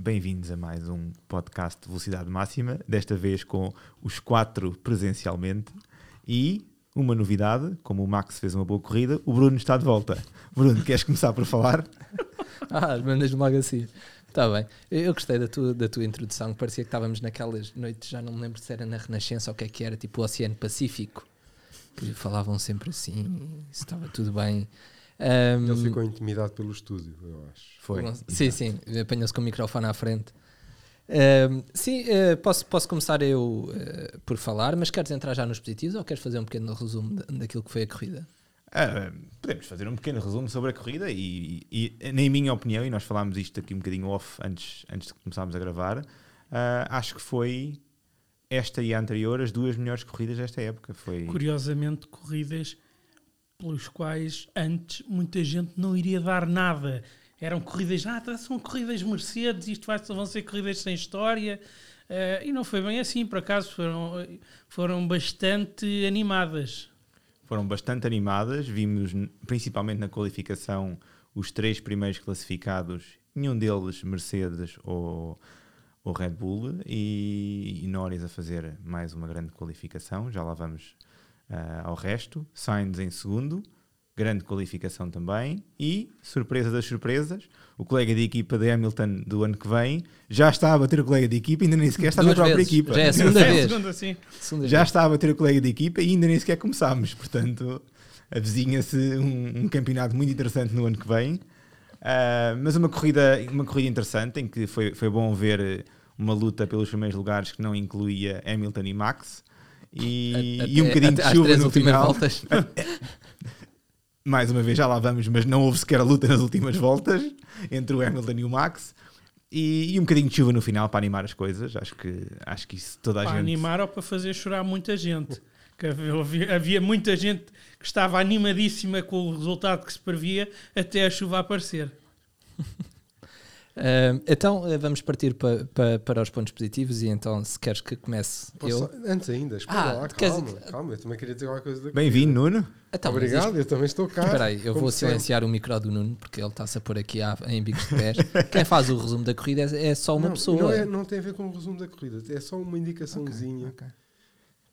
bem-vindos a mais um podcast de velocidade máxima, desta vez com os quatro presencialmente e uma novidade, como o Max fez uma boa corrida, o Bruno está de volta. Bruno, queres começar por falar? ah, mandas-me logo assim. Está bem. Eu gostei da tua, da tua introdução, parecia que estávamos naquelas noites, já não me lembro se era na Renascença ou o que é que era, tipo o Oceano Pacífico, que falavam sempre assim, estava tudo bem. Um, Ele ficou intimidado pelo estúdio, eu acho. Foi. Sim, sim, apanhou-se com o microfone à frente. Um, sim, uh, posso, posso começar eu uh, por falar, mas queres entrar já nos positivos ou queres fazer um pequeno resumo daquilo que foi a corrida? Uh, podemos fazer um pequeno resumo sobre a corrida e, e, e, na minha opinião, e nós falámos isto aqui um bocadinho off antes, antes de começarmos a gravar, acho que foi esta e a anterior as duas melhores corridas desta época. Foi... Curiosamente, corridas pelos quais antes muita gente não iria dar nada eram corridas, ah, tá, são corridas Mercedes, isto vai, vão ser corridas sem história. Uh, e não foi bem assim, por acaso foram, foram bastante animadas. Foram bastante animadas, vimos principalmente na qualificação os três primeiros classificados, nenhum deles Mercedes ou, ou Red Bull, e, e Norris a fazer mais uma grande qualificação, já lá vamos uh, ao resto. Sainz em segundo, grande qualificação também. E, surpresa das surpresas, o colega de equipa de Hamilton do ano que vem já está a bater o colega de equipa, ainda nem sequer está Duas na própria vezes. equipa. Já é a segunda vez. segunda, sim. Segunda já vez. está a bater o colega de equipa e ainda nem sequer começámos. Portanto, avizinha-se um, um, campeonato muito interessante no ano que vem. Uh, mas uma corrida, uma corrida interessante em que foi, foi bom ver uma luta pelos primeiros lugares que não incluía Hamilton e Max. E, até, e um bocadinho de chuva no final. Voltas. mais uma vez já lá vamos, mas não houve sequer a luta nas últimas voltas entre o Hamilton e o Max. E, e, um bocadinho de chuva no final para animar as coisas. Acho que, acho que isso toda a para gente. Para animar ou para fazer chorar muita gente. Que havia, havia, muita gente que estava animadíssima com o resultado que se previa até a chuva aparecer. Uh, então uh, vamos partir pa, pa, para os pontos positivos e então se queres que comece Posso, eu... Antes ainda, espera ah, lá, calma, queres... calma, eu também queria dizer alguma coisa Bem-vindo, Nuno. Então, Obrigado, eu também estou cá. Espera aí, eu vou silenciar o micro do Nuno porque ele está-se a pôr aqui à, em bicos de pés. Quem faz o resumo da corrida é, é só uma não, pessoa. Não, é, não, tem a ver com o resumo da corrida, é só uma indicaçãozinha okay, okay.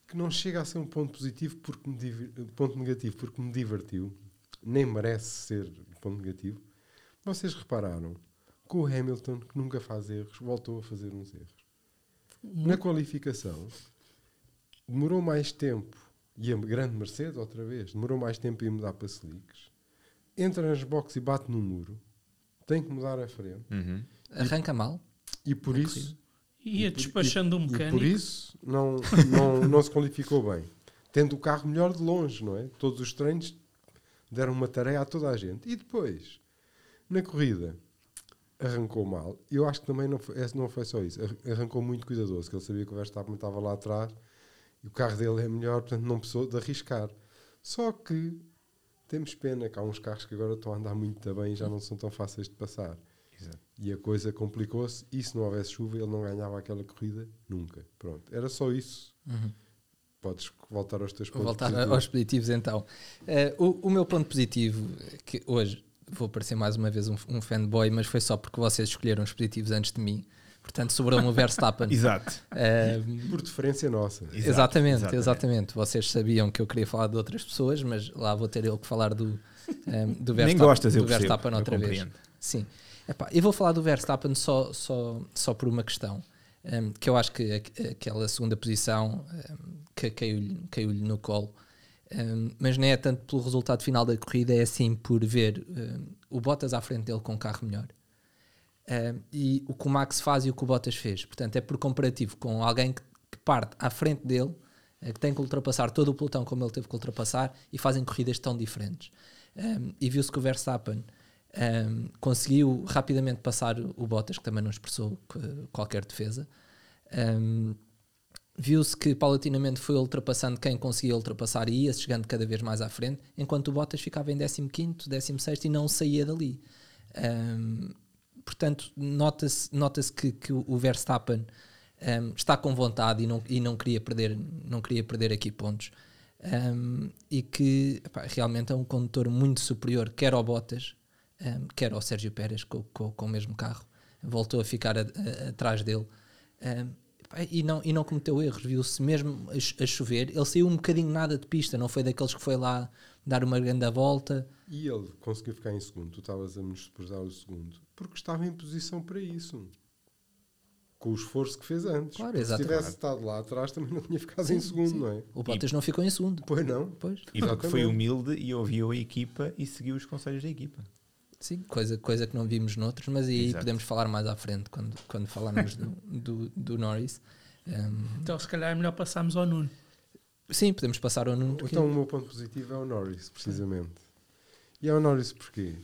que não chega a ser um ponto positivo porque me ponto negativo porque me divertiu, nem merece ser ponto negativo. Vocês repararam com o Hamilton, que nunca faz erros, voltou a fazer uns erros. Na qualificação, demorou mais tempo, e a grande Mercedes, outra vez, demorou mais tempo a mudar para slicks. Entra nas boxes e bate no muro. Tem que mudar a frente. Uhum. Arranca mal. E por isso. Ia despachando um mecânico. E por isso não, não, não se qualificou bem. Tendo o carro melhor de longe, não é? Todos os treinos deram uma tarefa a toda a gente. E depois, na corrida, arrancou mal. Eu acho que também não foi, não foi só isso. Arrancou muito cuidadoso, que ele sabia que o Verstappen estava lá atrás e o carro dele é melhor, portanto não precisou de arriscar. Só que temos pena que há uns carros que agora estão a andar muito bem e já não são tão fáceis de passar. Exato. E a coisa complicou-se. E se não houvesse chuva, ele não ganhava aquela corrida nunca. Pronto, era só isso. Uhum. Podes voltar aos teus pontos Voltar positivos. aos positivos então. Uh, o, o meu ponto positivo, que hoje vou parecer mais uma vez um, um fanboy, mas foi só porque vocês escolheram os positivos antes de mim. Portanto, sobrou-me o Verstappen. Exato. Uh, Por deferência nossa. Exato, exatamente, exatamente, exatamente, Vocês sabiam que eu queria falar de outras pessoas, mas lá vou ter ele que falar do, um, do Verstappen, Nem gostas, do eu Verstappen outra eu vez. Sim. Epá, eu vou falar do Verstappen só, só, só por uma questão. Um, que eu acho que aquela segunda posição um, que caiu-lhe caiu no colo um, mas nem é tanto pelo resultado final da corrida, é assim por ver um, o Bottas à frente dele com um carro melhor. Um, e o que o Max faz e o que o Bottas fez. Portanto, é por comparativo com alguém que, parte à frente dele, uh, que tem que ultrapassar todo o pelotão como ele teve que ultrapassar e fazem corridas tão diferentes. e viu-se que o Verstappen conseguiu rapidamente passar o Bottas, que também não expressou qualquer defesa. Um, viu-se que paulatinamente foi ultrapassando quem conseguia ultrapassar e ia chegando cada vez mais à frente, enquanto o Bottas ficava em 15º, 16 e não saía dali. Um, portanto, nota-se nota que, que o Verstappen um, está com vontade e não, e não queria perder não queria perder aqui pontos um, e que epá, realmente é um condutor muito superior quer ao Bottas quer ao Sérgio Pérez com, com, com o mesmo carro voltou a ficar atrás dele. E, não, e não cometeu erros, viu-se mesmo a, cho- a chover. Ele saiu um bocadinho nada de pista, não foi daqueles que foi lá dar uma grande volta. E ele conseguiu ficar em segundo. Tu estavas a menosprezar o segundo. Porque estava em posição para isso. Com o esforço que fez antes. Claro, se tivesse estado lá atrás, também não tinha ficado em segundo, não é? O Bottas não ficou em segundo. Pois não. Pois, E porque foi humilde e ouviu a equipa e seguiu os conselhos da equipa. Sim, coisa, coisa que não vimos noutros, mas aí Exato. podemos falar mais à frente quando, quando falarmos do, do, do Norris. Um, Então, se calhar é melhor passarmos ao Nuno. sim, podemos passar ao Nuno. porque- Então o meu ponto positivo é o Norris, precisamente. E é o Norris porquê?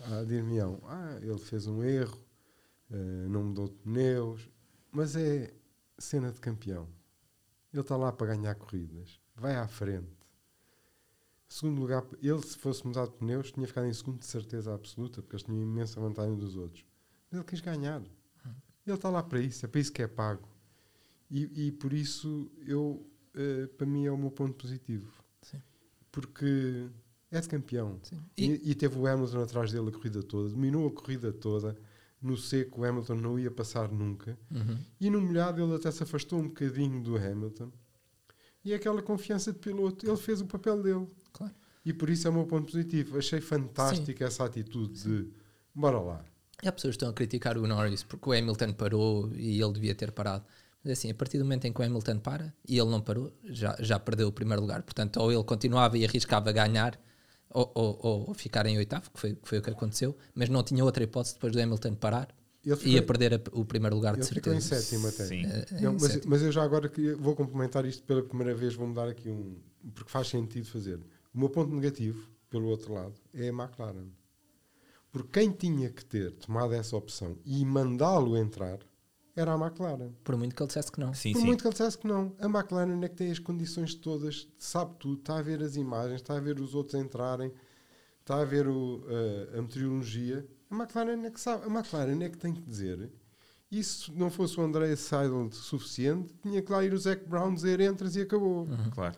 Ah, dir-me-ão, ah, ele fez um erro, eh, não mudou de pneus, mas é cena de campeão. Ele está lá para ganhar corridas, vai à frente. Segundo lugar, ele se fosse mudar de pneus tinha ficado em segundo de certeza absoluta, porque eles tinham imensa vantagem dos outros. Mas ele quis ganhar. Ele está lá para isso, é para isso que é pago. E, e por isso eu, eh, para mim é o meu ponto positivo. Sim. Porque é de campeão. E, E, e teve o Hamilton atrás dele a corrida toda, dominou a corrida toda. No seco, o Hamilton não ia passar nunca. Uhum. E no molhado, ele até se afastou um bocadinho do Hamilton. E aquela confiança de piloto, ele fez o papel dele. Claro. E por isso é o meu ponto positivo. Achei fantástica essa atitude de bora lá. E há pessoas que estão a criticar o Norris porque o Hamilton parou e ele devia ter parado. Mas assim, a partir do momento em que o Hamilton para e ele não parou, já, já perdeu o primeiro lugar. Portanto, ou ele continuava e arriscava ganhar, ou, ou, ou ficar em oitavo, que foi, que foi o que aconteceu, mas não tinha outra hipótese depois do Hamilton parar Ele e ficou, ia perder a- o primeiro lugar de ele ficou em certeza. sétimo até. Sim. Eh, Não, em mas, sétimo. mas eu já agora que vou complementar isto pela primeira vez, vou-me dar aqui um. Porque faz sentido fazer. O meu ponto negativo, pelo outro lado, é a McLaren. Porque quem tinha que ter tomado essa opção e mandá-lo entrar era a McLaren. Por muito que ele dissesse que não. Sim, Por sim. muito que ele dissesse que não. A McLaren é que tem as condições todas, sabe tudo, está a ver as imagens, está a ver os outros entrarem, está a ver o, eh, a meteorologia. A McLaren é que sabe, a McLaren é que tem que dizer. E se não fosse o André Seidel suficiente, tinha que lá ir o Zac Brown dizer entras e acabou. Claro.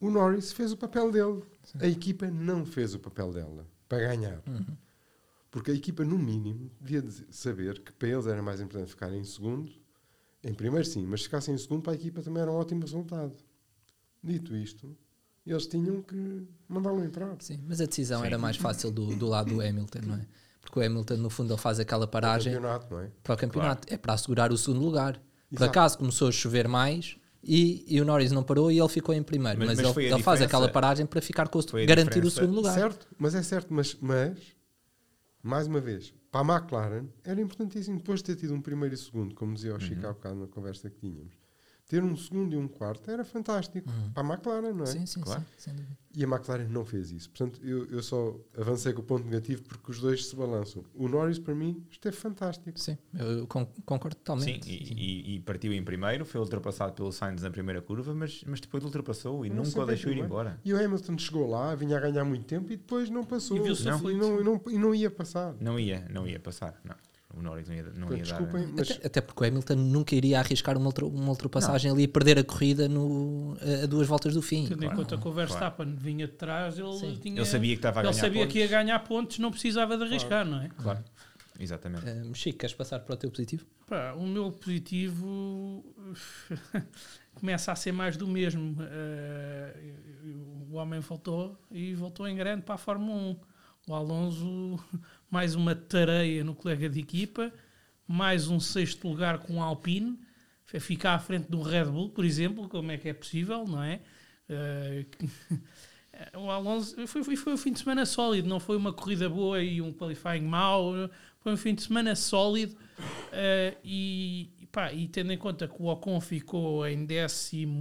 O Norris fez o papel dele. A equipa não fez o papel dela para ganhar. Porque a equipa, no mínimo, devia saber que para eles era mais importante ficar em segundo. Em primeiro, sim, mas se ficassem em segundo, para a equipa também era um ótimo resultado. Dito isto, eles tinham que mandá-lo entrar. Sim, mas a decisão Sim. era mais fácil do, do lado do Hamilton, não é? Porque o Hamilton, no fundo, ele faz aquela Para o paragem campeonato, não é? para o campeonato. É para assegurar o segundo lugar. Por Exato. acaso começou a chover mais e, e o Norris não parou e ele ficou em primeiro. Mas- Mas, mas ele, ele faz aquela paragem para ficar com o, garantir o segundo lugar. Certo, mas é certo, mas, mas mais uma vez, para a McLaren era importantíssimo, depois de ter tido um primeiro e segundo, como dizia o Chico há bocado na conversa que tínhamos, ter um segundo e um quarto era fantástico para a McLaren, não é? Sim, sim, Claro. sim. E a McLaren não fez isso. Portanto, eu, eu só avancei com o ponto negativo porque os dois se balançam. O Norris, para mim, esteve fantástico. Sim, eu con- concordo Sim, totalmente. e, e- e partiu em primeiro, foi ultrapassado pelo Sainz na primeira curva, mas, mas depois ultrapassou e não nunca o deixou ir é. embora. E o Hamilton chegou lá, vinha a ganhar muito tempo e depois não passou. E viu-se não, e, não, e, não, e não ia passar. Não ia, não ia passar. Não. O Norris não ia, não ia dar. Desculpem, mas Até, até porque o Hamilton nunca iria arriscar uma, ultra- uma ultrapassagem ali e perder a corrida no, a, a duas voltas do fim. Tendo em Claro, conta que o Verstappen vinha de trás, ele Sim. tinha. Ele sabia que estava a ele ganhar sabia pontos. que ia ganhar pontos, não precisava de arriscar, não é? Claro, exatamente. Um, Chico, queres passar para o teu positivo? Pá, o meu positivo começa a ser mais do mesmo. Eh, o homem voltou e voltou em grande para a Fórmula 1. O Alonso, mais uma tareia no colega de equipa, mais um sexto lugar com o Alpine, ficar à frente do Red Bull, por exemplo, como é que é possível, não é? Eh, o Alonso foi, foi, foi um fim de semana sólido, não foi uma corrida boa e um qualifying mau, foi um fim de semana sólido eh, e, pá, e tendo em conta que o Ocon ficou em décimo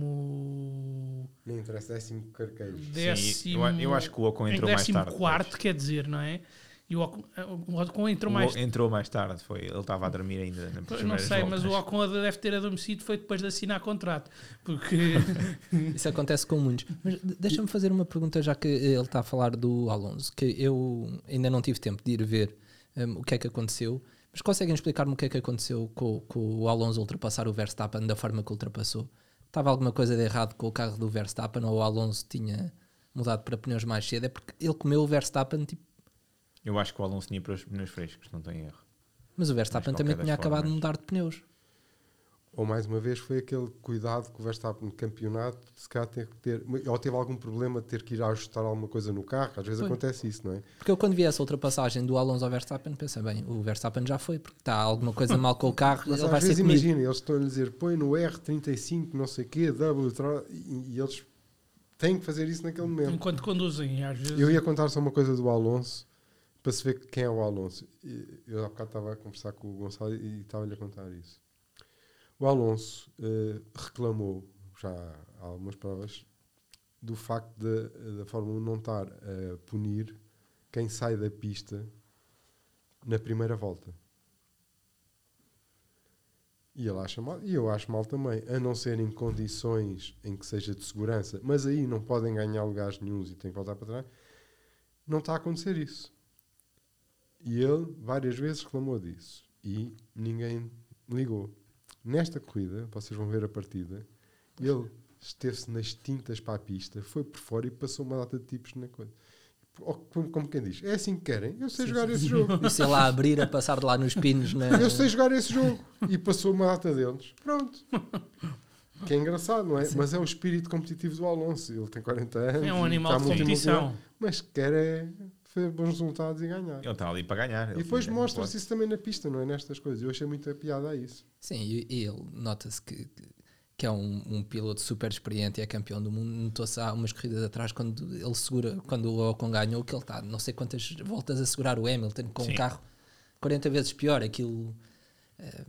nem interessa, décimo carqueiro. décimo eu, eu acho que o Ocon em entrou mais décimo tarde. quarto, quer dizer, não é? E o Ocon, o Ocon entrou mais Ocon entrou mais tarde, foi. Ele estava a dormir ainda na primeira não sei, mas o Ocon deve ter adormecido foi depois de assinar contrato. Porque Isso acontece com muitos. Mas de- deixa-me fazer uma pergunta, já que ele está a falar do Alonso, que eu ainda não tive tempo de ir ver um, o que é que aconteceu. Mas conseguem explicar-me o que é que aconteceu com, com o Alonso ultrapassar o Verstappen da forma que ultrapassou? Estava alguma coisa de errado com o carro do Verstappen ou o Alonso tinha mudado para pneus mais cedo? É porque ele comeu o Verstappen tipo, Eu acho que o Alonso tinha para os pneus frescos, não tem erro. Mas o Verstappen também tinha das acabado de formas. mudar de pneus. Ou mais uma vez foi aquele cuidado que o Verstappen no campeonato se calhar tem que ter, ou teve algum problema de ter que ir ajustar alguma coisa no carro, às vezes Foi. acontece isso, não é? Porque eu quando vi essa ultrapassagem do Alonso ao Verstappen, pensei bem, o Verstappen já foi, porque está alguma coisa mal com o carro, Mas ele vai às ser vezes imagina, eles estão a lhe dizer põe no R35, não sei o quê, W, e, e eles têm que fazer isso naquele momento. Enquanto conduzem, às vezes. Eu ia contar só uma coisa do Alonso para se ver quem é o Alonso. Eu há bocado estava a conversar com o Gonçalo e estava-lhe a contar isso. O Alonso eh, reclamou, já há algumas provas, do facto de- da Fórmula 1 não estar a punir quem sai da pista na primeira volta. E ele acha mal, e eu acho mal também, a não ser em condições em que seja de segurança, mas aí não podem ganhar lugares nenhums e têm que voltar para trás, não está a acontecer isso. E ele várias vezes reclamou disso e ninguém ligou. Nesta corrida, vocês vão ver a partida, ele esteve-se nas tintas para a pista, foi por fora e passou uma data de tipos na coisa. Como, como quem diz, é assim que querem, eu sei jogar esse jogo. E sei lá, abrir, a passar de lá nos pinos. Na... Eu sei jogar esse jogo. E passou uma data deles. Pronto. Que é engraçado, não é? Mas é o espírito competitivo do Alonso. Ele tem 40 anos. É um animal de competição. Mas quer é bons resultados e ganhar. Ele está ali para ganhar. E depois tinha- mostra-se isso também na pista, não é? Nestas coisas. Eu achei muita piada a isso. Sim, e, ele nota-se que, que é um, um piloto super experiente e é campeão do mundo. Notou-se há umas corridas atrás quando ele segura, quando o Ocon ganhou, que ele está não sei quantas voltas a segurar o Hamilton com Sim. um carro 40 vezes pior. Aquilo, eh,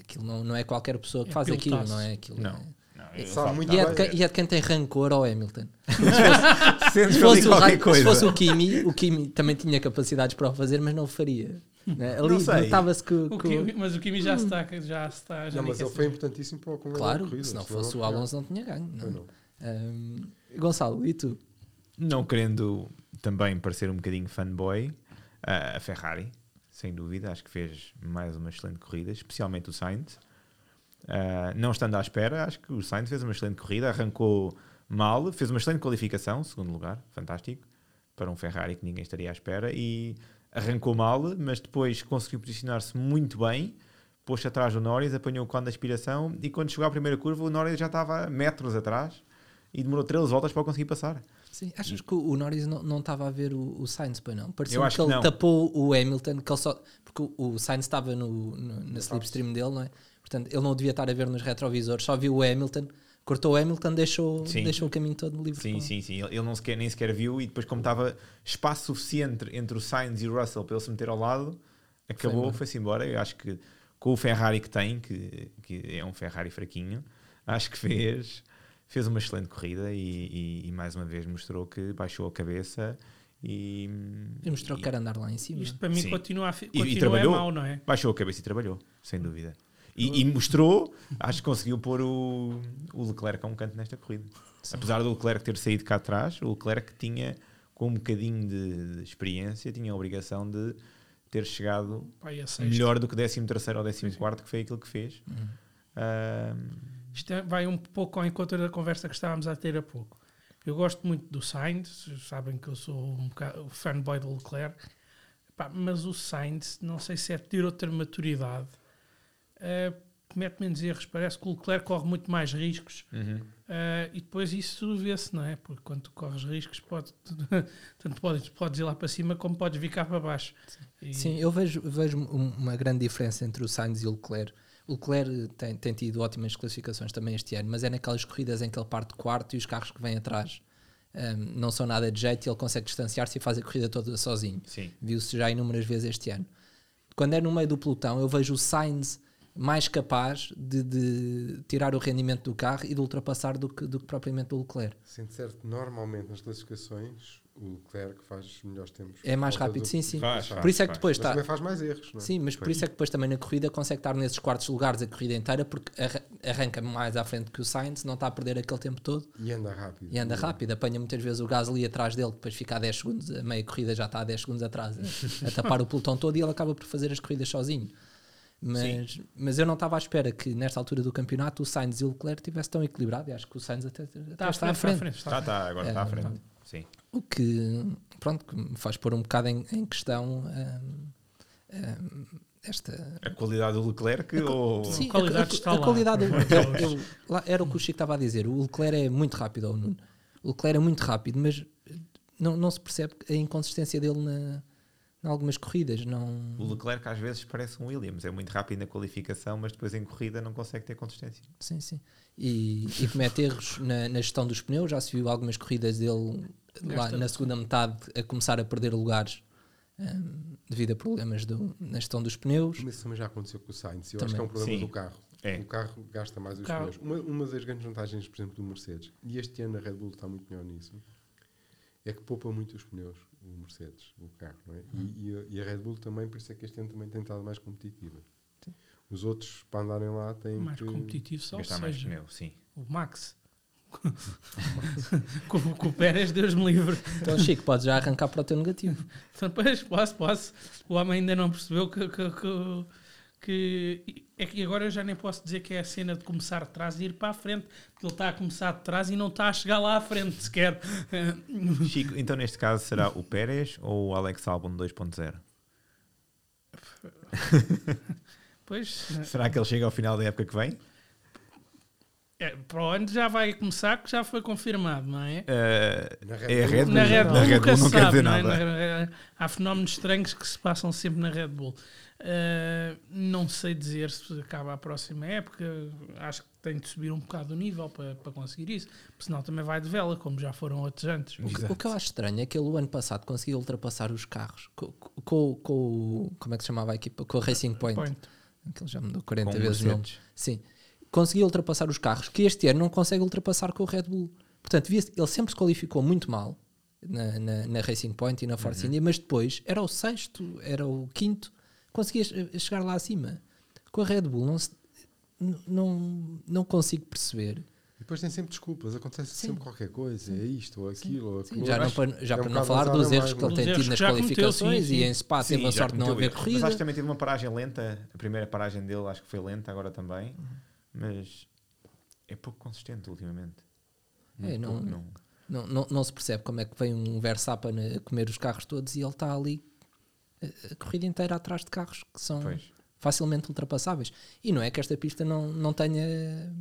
aquilo não, não é qualquer pessoa que É faz aquilo, não é? Aquilo Não. é- Não, E- muito E é, de quem, e é de quem tem rancor ao Hamilton. Se fosse, o, qualquer Ra- se fosse o Kimi, o Kimi também tinha capacidades para o fazer, mas não o faria. né? Ali Não sei. notava-se que, O que- Kimi- mas o Kimi já está. Já está já Não, mas ele foi importantíssimo para o a Claro, corrida, se não fosse o. Alonso não tinha ganho. não. Pois não. Ahm, Gonçalo, e tu? Não querendo também parecer um bocadinho fanboy, a Ferrari, sem dúvida, acho que fez mais uma excelente corrida, especialmente o Sainz. Ah, não estando à espera, acho que o Sainz fez uma excelente corrida, arrancou mal, fez uma excelente qualificação, segundo lugar, fantástico, para um Ferrari que ninguém estaria à espera, e arrancou mal, mas depois conseguiu posicionar-se muito bem, pôs-se atrás do Norris, apanhou o cone da aspiração, e quando chegou à primeira curva, o Norris já estava metros atrás, e demorou 13 voltas para conseguir passar. Sim, achas que o Norris não, estava a ver o, o Sainz, pois não? Parecia Eu que que ele não. tapou o Hamilton, que ele só, porque o, o Sainz estava no, no- na slipstream dele, não é? Portanto, ele não devia estar a ver nos retrovisores, só viu o Hamilton, cortou o Hamilton, deixou, Sim. deixou o caminho todo livre. Sim, para- sim, sim. Ele não sequer, nem sequer viu e depois, como estava espaço suficiente entre o Sainz e o Russell para ele se meter ao lado, acabou, embora. foi-se embora. Eu acho que com o Ferrari que tem, que, que é um Ferrari fraquinho, acho que fez, fez uma excelente corrida e, e- e mais uma vez mostrou que baixou a cabeça e, E mostrou e- que quer andar lá em cima. Isto para mim Sim. continua a, fi- E- e continua é trabalhou. mau, não é? baixou a cabeça e trabalhou, sem dúvida. E, e mostrou, acho que conseguiu pôr o, o Leclerc a um canto nesta corrida. Apesar do Leclerc ter saído cá atrás, o Leclerc tinha, com um bocadinho de, de experiência, tinha a obrigação de ter chegado a sexta. melhor do que 13 ou 14, que foi aquilo que fez. Uhum. Ahm, Isto é- vai um pouco ao encontro da conversa que estávamos a ter há pouco. Eu gosto muito do Sainz, sabem que eu sou um bocado fanboy do Leclerc, Pá, mas o Sainz, não sei se é ter outra maturidade, eh, comete menos erros. Parece que o Leclerc corre muito mais riscos uhum. eh, e depois isso vê-se, não é? Porque quando tu corres riscos, pode, tanto podes, podes ir lá para cima como podes vir cá para baixo. E- Sim, eu vejo, vejo um- uma grande diferença entre o Sainz e o Leclerc. O Leclerc tem, tem tido ótimas classificações também este ano, mas é naquelas corridas em que ele parte de quarto e os carros que vêm atrás hum, não são nada de jeito e ele consegue distanciar-se e faz a corrida toda sozinho. Sim. Viu-se já inúmeras vezes este ano. Quando é no meio do pelotão, eu vejo o Sainz mais capaz de, de tirar o rendimento do carro e de ultrapassar do que, do que propriamente o Leclerc. Sendo certo que normalmente nas classificações o Leclerc faz os melhores tempos. É mais rápido, do- sim, sim. Faz, Por isso é que faz. depois Mas está. também faz mais erros, não é? Sim, mas por isso é que depois também na corrida consegue estar nesses quartos lugares a corrida inteira porque arra- arranca mais à frente que o Sainz, não está a perder aquele tempo todo E anda rápido. e anda rápido. Apanha muitas vezes o Gasly atrás dele, depois fica a 10 segundos, a meia corrida já está a 10 segundos atrás, a, a tapar o pelotão todo e ele acaba por fazer as corridas sozinho. Mas, mas eu não estava à espera que nesta altura do campeonato o Sainz e o Leclerc estivessem tão equilibrado e acho que o Sainz até, até Está à está à frente, frente. está à frente, está Tá, tá, agora É, está à frente. Sim. O que, pronto, que me faz pôr um bocado em, em questão hum, hum, esta A qualidade do Leclerc ou. Sim. qualidade está lá. qualidade Por eu- eu- lá era o que o Chico estava a dizer. O Leclerc é muito rápido, ao Nuno. O Leclerc é muito rápido, mas não, não se percebe a inconsistência dele na, em algumas corridas. Não, O Leclerc às vezes parece um Williams, é muito rápido na qualificação, mas depois em corrida não consegue ter consistência. Sim, sim. E, e comete erros na, na gestão dos pneus. Já se viu algumas corridas dele lá na segunda metade a começar a perder lugares hum, devido a problemas do- na gestão dos pneus. Mas isso também já aconteceu com o Sainz. Eu Também. acho que é um problema Sim. do carro. É. O carro gasta mais os Carro. pneus. Uma, uma das grandes vantagens, por exemplo, do Mercedes, e este ano a Red Bull está muito melhor nisso, é que poupa muito os pneus, o Mercedes, o carro. Não é? E, e a, e a Red Bull também, por isso é que este ano também tem estado mais competitiva. Os outros, para andarem lá, têm mais que... competitivo só Gastar mais seja pneu, sim. o Max. com, com o Pérez, Deus me livre. Então, Chico, podes já arrancar para o teu negativo. Então, pois, posso, posso. O homem ainda não percebeu que, que, que, que- É que agora eu já nem posso dizer que é a cena de começar de trás e ir para a frente, porque ele está a começar de trás e não está a chegar lá à frente sequer. Chico, então neste caso será o Pérez ou o Alex Albon 2.0? Pois, Será que ele chega ao final da época que vem? é, para o ano já vai começar, que já foi confirmado, não é? Eh, Na é a Red Red Bull. Bull. Na Red Bull, Na Red nunca Bull se não quer sabe, dizer não é? nada. Na- há fenómenos estranhos que se passam sempre na Red Bull. Uh, não sei dizer se acaba a próxima época. Acho que tem de subir um bocado o nível para, para conseguir isso. Porque senão também vai de vela, como já foram outros antes. O que, o que eu acho estranho é que ele o ano passado conseguiu ultrapassar os carros com, com, com o- como é que se chamava a equipa? Com o Racing Point. Point. Que ele já mudou 40 Com vezes o nome. Mercedes. Sim. Conseguiu ultrapassar os carros que este ano não consegue ultrapassar com o Red Bull. Portanto, ele sempre se qualificou muito mal na, na, na Racing Point e na Force Uhum. India, mas depois era o sexto, era o quinto, conseguia che- chegar lá acima. Com a Red Bull não, se- não, não consigo perceber. E depois tem sempre desculpas, acontece Sim. sempre qualquer coisa, é isto ou aquilo ou aquilo. já não, já é para um não falar dos a erros que ele é? tem tido nas cometeu, qualificações sim. e em Spa teve a sorte de não cometeu haver erros. corrida. Mas acho que também teve uma paragem lenta. A primeira paragem dele acho que foi lenta, agora também. Mas é pouco consistente ultimamente. É, não- pouco, não. Não, não, não se percebe como é que vem um Verstappen a comer os carros todos e ele está ali a, corrida inteira atrás de carros que são Pois. facilmente ultrapassáveis. E não é que esta pista não, não tenha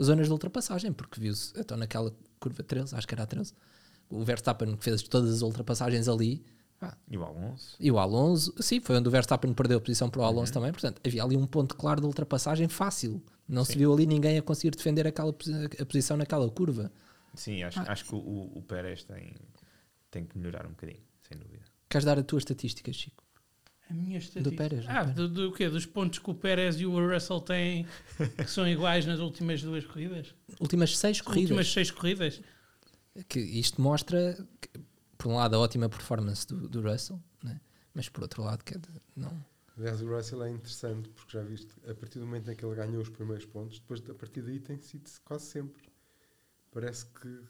zonas de ultrapassagem, porque viu-se, então naquela curva 13, acho que era a 13, o Verstappen que fez todas as ultrapassagens ali, pá, E o Alonso? e o Alonso, sim, foi onde o Verstappen perdeu a posição para o Uhum. Alonso também, portanto, havia ali um ponto claro de ultrapassagem fácil. Não se Sim. viu ali ninguém a conseguir defender aquela, a posição naquela curva. Sim, acho, Ah. acho que o, o Pérez tem, tem que melhorar um bocadinho, sem dúvida. Queres dar a tua estatística, Chico? A minha estatística. Pérez, do Ah, Pérez. do, do quê? Dos pontos que o Pérez e o Russell têm que são iguais nas últimas duas corridas? Últimas seis corridas. Últimas seis corridas? que isto mostra, que, por um lado, a ótima performance do, do Russell, né? mas por outro lado, que é de- não. Aliás, o Russell é interessante porque já viste, a partir do momento em que ele ganhou os primeiros pontos, depois a partir daí tem sido quase sempre. Parece que,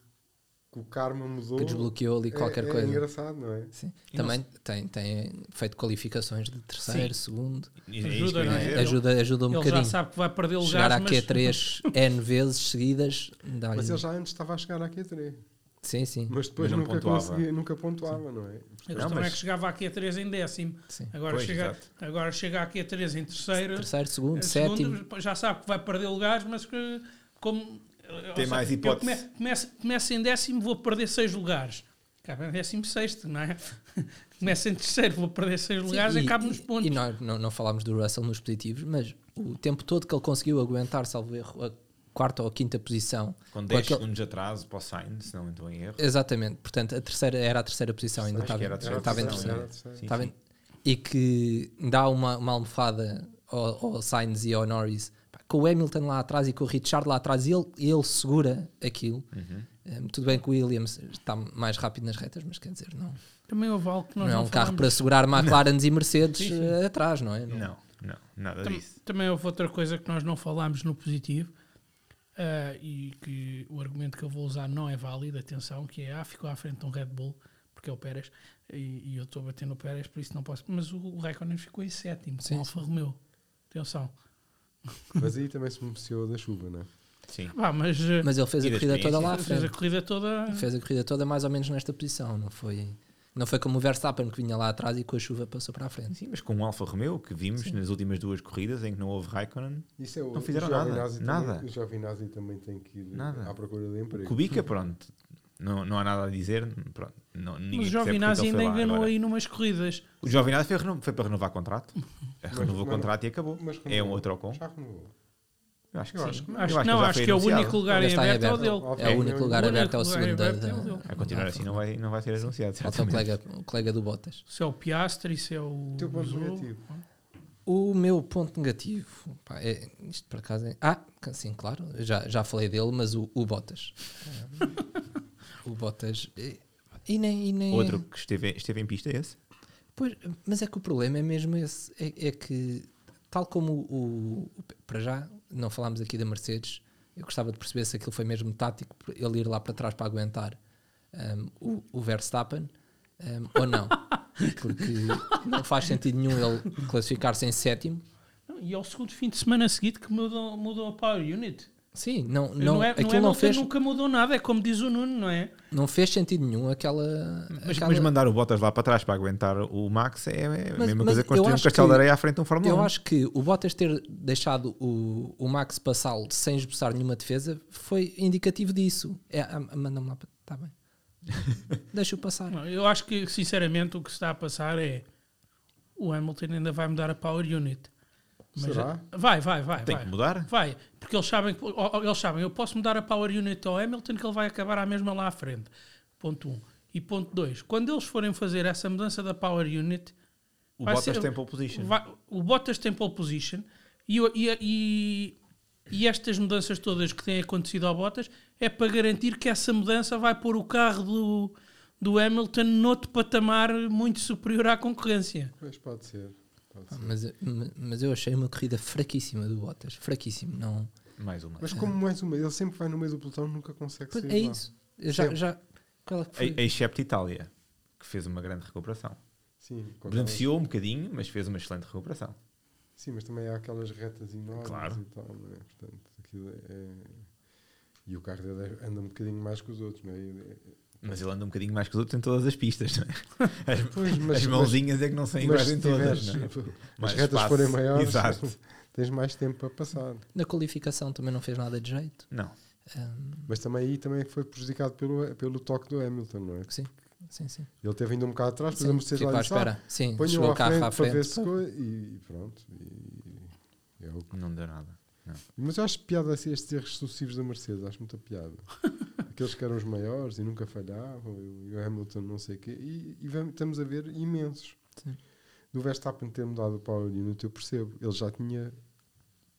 que o karma mudou. Que desbloqueou ali É- qualquer é, coisa. engraçado, não é? Sim. E não Também tem, tem feito qualificações de terceiro, Sim. segundo. E- é Ajuda, não é? ajuda, ajuda um Ele já bocadinho. sabe que vai perder Chegar à lugares, mas... Q3 N vezes seguidas. Mas ele já antes estava a chegar à Q3. Sim, sim. Mas depois nunca pontuava. conseguia, nunca pontuava, não é? A Não, questão mas- é que chegava aqui a 3 em décimo. sim. Agora, Pois, chega, exato. agora chega aqui a 3 em terceiro. Terceiro, segundo, eh, sétimo. segundo, já sabe que vai perder lugares, mas que como Tem mais hipótese. Eu come, começo, começo em décimo, vou perder 6 lugares. Acaba em décimo sexto, não é? Começo em terceiro, vou perder 6 Sim, lugares e, e- acabo nos pontos. E nós não, não falámos do Russell nos positivos, mas o tempo todo que ele conseguiu aguentar, salvo erro, a quarta ou a quinta posição. Com 10 aquele- segundos de atraso para o Sainz, se não estou em erro. Exatamente, portanto, a terceira era a terceira posição, ainda Acho estava, que era a terceira estava em posição, terceiro. era a terceira. Sim, Estava sim. em- e que dá uma, uma almofada ao, ao Sainz e ao Norris com o Hamilton lá atrás e com o Richard lá atrás ele, ele segura aquilo. Uhum. Um, tudo bem que o Williams está mais rápido nas retas, mas quer dizer, não, Também houve algo que nós não é não, um carro para segurar McLarens e Mercedes Sim, sim. eh, atrás, não é? Não, não, nada Tam- disso. Também houve outra coisa que nós não falámos no positivo ah, e que o argumento que eu vou usar não é válido, atenção, que é ah, ficou à frente de um Red Bull, porque é o Pérez, e, e eu estou a bater no Pérez, por isso não posso. Mas o, o Raikkonen ficou em sétimo, com Sim, o Alfa Romeo. Atenção. Mas aí também se beneficiou da chuva, não é? Sim. Vá, mas, ah, Mas ele fez a da corrida toda lá à fez a corrida toda. Fez a corrida toda mais ou menos nesta posição, não foi? Não foi como o Verstappen que vinha lá atrás e com a chuva passou para a frente. Sim, mas com o Alfa Romeo, que vimos nas últimas duas corridas em que não houve Raikkonen, Isso é o, Não fizeram o nada, Giovinazzi nada. Também, o Giovinazzi também tem que ir Nada. à procura de emprego. Kubica, pronto, não, não há nada a dizer, pronto, não, ninguém Mas o Giovinazzi ele ainda enganou aí numas corridas. O Giovinazzi foi, foi para renovar contrato, renovou o mas- contrato e acabou. Mas é um outro Ocon? Já renovou. Eu acho que Eu sim. acho que não. Acho que não, acho que é o anunciado. único lugar em aberto é o aberto. dele. É o único lugar O aberto, é o segundo é o dele. A continuar assim não vai, não vai ser anunciado. Falta o colega, o colega do Bottas. Se é o Piastri, se é o. O teu ponto Zou. negativo. O meu ponto negativo, pá, é, isto por acaso é. Ah, sim, claro, já, já falei dele, mas o, o Bottas. o Bottas. é- E nem, e nem Outro que esteve, esteve em pista é esse. Pois, mas é que o problema é mesmo esse: é, é que, tal como o, o- Para já, não falámos aqui da Mercedes, eu gostava de perceber se aquilo foi mesmo tático, ele ir lá para trás para aguentar um, o, o Verstappen um, ou não. Porque não faz sentido nenhum ele classificar-se em sétimo. Não, E é o segundo fim de semana seguido que mudou, mudou a Power Unit. Sim, não, Não, não, é, aquilo não, é não, fez, nunca mudou nada, é como diz o Nuno, não é? não fez sentido nenhum aquela. Mas, aquela- mas mandar o Bottas lá para trás para aguentar o Max é, é a Mas- mesma mas coisa que construir um castelo que- de areia à frente de um Fórmula Eu 1. acho que o Bottas ter deixado o, o Max passá-lo sem esboçar nenhuma defesa foi indicativo disso. É, ah, Manda-me lá para. Está bem. Deixa-o passar. Não, Eu acho que, sinceramente, o que se está a passar é o Hamilton ainda vai mudar a Power Unit. Mas- Será? Vai, vai, vai. Tem vai. que mudar. Vai, porque eles sabem, eles sabem, eu posso mudar a Power Unit ao Hamilton que ele vai acabar à mesma lá à frente. Ponto 1. Um. E ponto 2. Quando eles forem fazer essa mudança da Power Unit, O Bottas ser- tem pole position. vai- o Bottas tem pole position e, e, e, e estas mudanças todas que têm acontecido ao Bottas é para garantir que essa mudança vai pôr o carro do, do Hamilton noutro patamar muito superior à concorrência. Pois pode ser. Ser. Mas, mas eu achei uma corrida fraquíssima do Bottas. Fraquíssimo. Não, Mais uma. Mas como mais uma, ele sempre vai no meio do pelotão nunca consegue Pois, sair é isso. Já, já, qual é que foi? A- Excepto Itália, que fez uma grande recuperação. Sim, com Beneficiou um bocadinho, mas fez uma excelente recuperação. Sim, mas também há aquelas retas enormes Claro. e tal, não é? Portanto, aquilo é... E o carro dele anda um bocadinho mais que os outros, não é? E- Mas ele anda um bocadinho mais que os outros em todas as pistas. Não é? As, Pois, mas- as mãozinhas é que não são Mas iguais se em todas. tiveres, não é? as Mais retas espaço. forem maiores, Exato. tens mais tempo para passar. Na qualificação também não fez nada de jeito. Não. Ahm, Mas também aí também foi prejudicado pelo, pelo toque do Hamilton, não é? sim, sim, sim. Ele teve ainda um bocado atrás, depois Sim, a Mercedes ficou lá disse, ah, espera. Sim, ponham chegou à o carro frente à para ver frente. se e pronto. E, é o que- Não deu nada. Não. Mas eu acho piada assim, estes erros sucessivos da Mercedes, acho muita piada. Aqueles que eram os maiores e nunca falhavam, e o Hamilton não sei o quê, e, e vamos- estamos a ver imensos. Sim. Do Verstappen ter mudado o Power Unit, eu percebo, ele já tinha,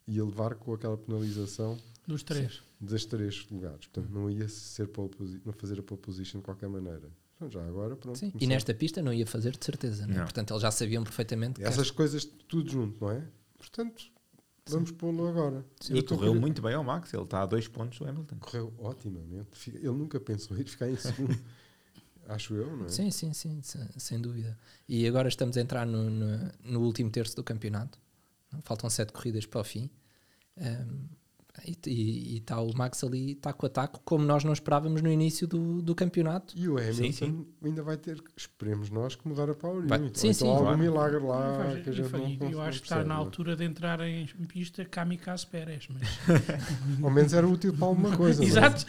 ia levar com aquela penalização Dos três. das três lugares, portanto não ia ser pole não fazer a pole position de qualquer maneira. Então já agora, pronto. Sim, E nesta pista não ia fazer de certeza. Não é? Não. Portanto, eles já sabiam perfeitamente que Essas coisas tudo junto, não é? Portanto, vamos pô-lo agora. Sim. E correu muito bem ao Max. Ele está a dois pontos do Hamilton. Correu otimamente. Ele nunca pensou em ficar em segundo. Acho eu, não é? Sim, sim, sim, sem, sem dúvida. E agora estamos a entrar no, no, no último terço do campeonato. Faltam sete corridas para o fim. Um, e está o Max ali taco a taco, como nós não esperávamos no início do, do campeonato. E o Hamilton sim. ainda vai ter, esperemos nós, que mudar a Power Vai- Unit. sim, Ou sim. então algum milagre E lá faz- que a e gente não, e não eu acho que está na é? altura de entrar em pista Kamikaze Pérez. Mas... Ao menos era útil para alguma coisa. é? Exato,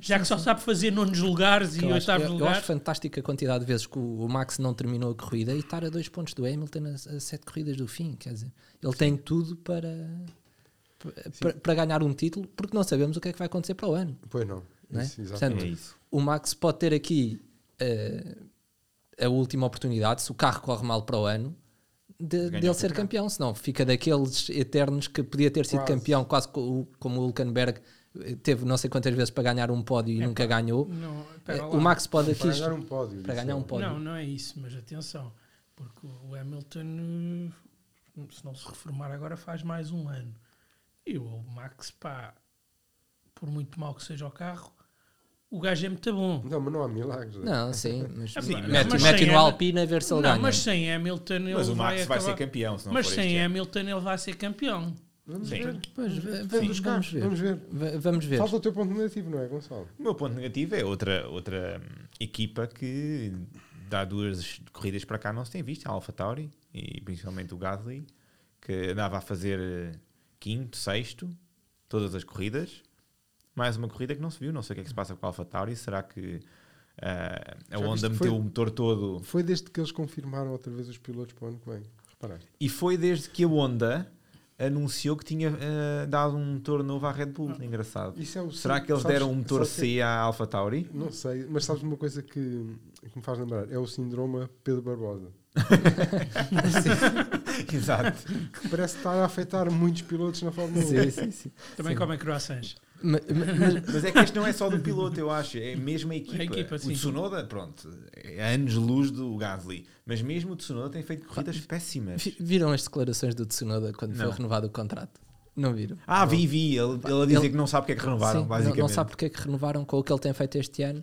já que só sabe fazer nonos lugares Que e eu, oitavos eu- eu lugares. acho fantástica a quantidade de vezes que o, o Max não terminou a corrida e estar a dois pontos do Hamilton a, a sete corridas do fim. Quer dizer, ele tem tudo para, para, ganhar um título, porque não sabemos o que é que vai acontecer para o ano. Pois não. Não é? Isso, Portanto, exatamente. É isso. o Max pode ter aqui eh, a última oportunidade, se o carro corre mal para o ano, de, ganhar dele ser campeão. Senão fica daqueles eternos que podia ter sido Quase. campeão, quase co- como o Hulkenberg eh, teve não sei quantas vezes para ganhar um pódio e nunca ganhou. Não, Eh, o Max pode aqui. Para ganhar um pódio. para ganhar um pódio. Não, não é isso, mas atenção, porque o Hamilton, se não se reformar agora, faz mais um ano. E o Max, pá, por muito mal que seja o carro, o gajo é muito bom. Não, mas não há milagres. é? Não, sim, mas Sim, mete, mas mete sem no Alpine a ver se ele ganha. mas sem Hamilton ele Mas o vai Max vai acabar... ser campeão. Se não Mas for sem. Hamilton ele vai ser campeão. Vamos Sim. ver. Pois, v- Vamos, vamos, ver. Vamos ver. Va- Vamos ver. Falta o teu ponto negativo, não é, Gonçalo? O meu ponto negativo é outra, outra hum, equipa que há duas corridas para cá não se tem visto, a Alpha Tauri e principalmente o Gasly, que andava a fazer quinto, sexto, todas as corridas. Mais uma corrida que não se viu, não sei o que é que se passa com a Alpha Tauri. Será que eh, a Honda viste, foi- meteu o motor todo? Foi desde que eles confirmaram outra vez os pilotos para o ano que vem. Reparaste? E foi desde que a Honda anunciou que tinha eh, dado um motor novo à Red Bull. Engraçado. Isso é o Será que eles sabes- deram um motor C à Alpha Tauri? Não sei, mas sabes uma coisa que, que me faz lembrar? É o síndrome Pedro Barbosa. Exato. Que parece estar a afetar muitos pilotos na Fórmula 1. Sim, sim, sim. Também Sim. comem croissants. Ma- ma- mas- Mas é que este não é só do piloto, eu acho. É mesmo a equipa. A equipa, o. Tsunoda, pronto, é anos-luz do Gasly. Mas mesmo o Tsunoda tem feito corridas péssimas. vi- viram as declarações do Tsunoda quando Não. foi renovado o contrato? Não viram? Ah, vi, vi. Ele, ele a dizer Ele- que não sabe porque é que renovaram, Sim, não- basicamente. Não, sabe porque é que renovaram com o que ele tem feito este ano.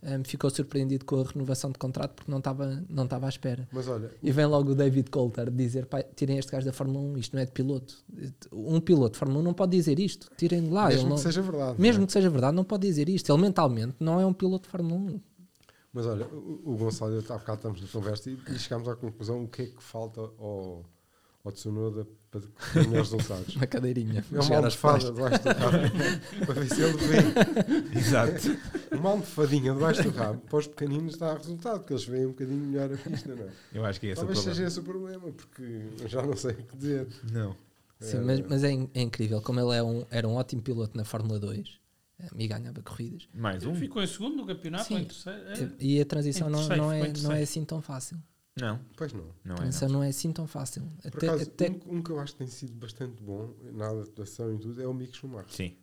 Um, ficou surpreendido com a renovação de contrato porque não estava não estava à espera. Mas olha, E vem logo o David Coulter dizer: "Pá, tirem este gajo da Fórmula 1, isto não é de piloto. Um piloto de Fórmula 1 não pode dizer isto, tirem de lá. mesmo ele não- que seja verdade. mesmo não é? que seja verdade, não pode dizer isto. Ele mentalmente não é um piloto de Fórmula 1. Mas olha, o, o Gonçalo, eu, há bocado estamos na conversa e, e chegámos à conclusão o que é que falta ao, ao Tsunoda para ter melhores resultados. Uma cadeirinha. É uma almofada debaixo do rabo para ver se ele vê. Exato. Uma almofadinha debaixo do rabo para os pequeninos dá resultado, porque eles veem um bocadinho melhor a pista, não é? Eu acho que é esse o Talvez problema. seja esse o problema, porque eu já não sei o que dizer. Não. Sim, É, mas, mas é, in- é incrível como ele é um, era um ótimo piloto na Fórmula 2 um, e ganhava corridas. Mais um? Ficou em segundo no campeonato, Sim. terceiro. É. E a transição não, não, é, não é assim tão fácil. Não, Pois não. não A é. transição Não. não é assim tão fácil. Por Até, acaso, até- um, um que eu acho que tem sido bastante bom na adaptação e tudo é o Mick Schumacher. Sim.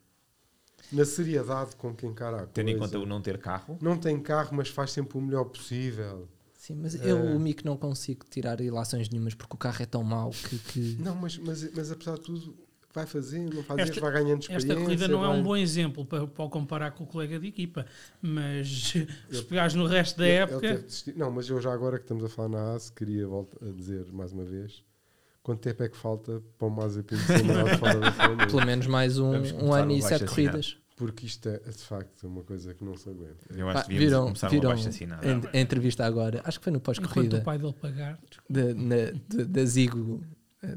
Na seriedade com que encara a Tendo em coisa. conta o não ter carro. Não tem carro, mas faz sempre o melhor possível. Sim, mas É. eu, o Mick, não consigo tirar ilações nenhumas porque o carro é tão mau que. que- Não, mas, mas, mas apesar de tudo, vai fazendo, vai fazer, Esta- vai ganhando experiência. Esta corrida não é vai- um bom exemplo para, para o comparar com o colega de equipa, mas se pegares no resto da ele época, desistir. Não, mas eu já agora que estamos a falar na AS, queria voltar a dizer mais uma vez quanto tempo é que falta para o Mazepin ser mandado fora da Fórmula 1? Pelo menos mais um, um ano e sete corridas. Porque isto é, de facto, uma coisa que não se aguenta. Eu acho que devíamos viram começar viram uma baixa assinada. a, a entrevista agora, acho que foi no enquanto pós-corrida o pai dele pagar, da, na- da- da Zigo,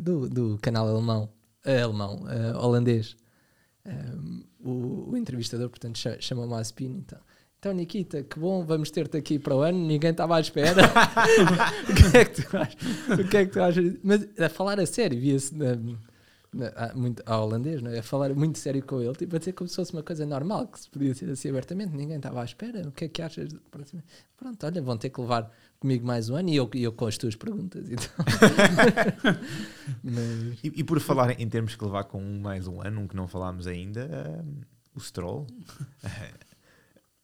do, do canal alemão, alemão eh, holandês. Um, o, o entrevistador, portanto, cha- chama o Mazepin. Então, então, Nikita, que bom, vamos ter-te aqui para o ano. Ninguém estava à espera. o, que é que tu achas? o que é que tu achas? Mas a falar a sério, via-se na, na- a- muito, ao holandês, não é? a falar muito sério com ele, tipo, a dizer como se fosse uma coisa normal, que se podia ser assim abertamente. Ninguém estava à espera. O que é que achas? Pronto, olha, vão ter que levar comigo mais um ano e eu, eu com as tuas perguntas. Então. Mas, E, e por falar em termos que levar com um mais um ano, um que não falámos ainda, hum, o Stroll,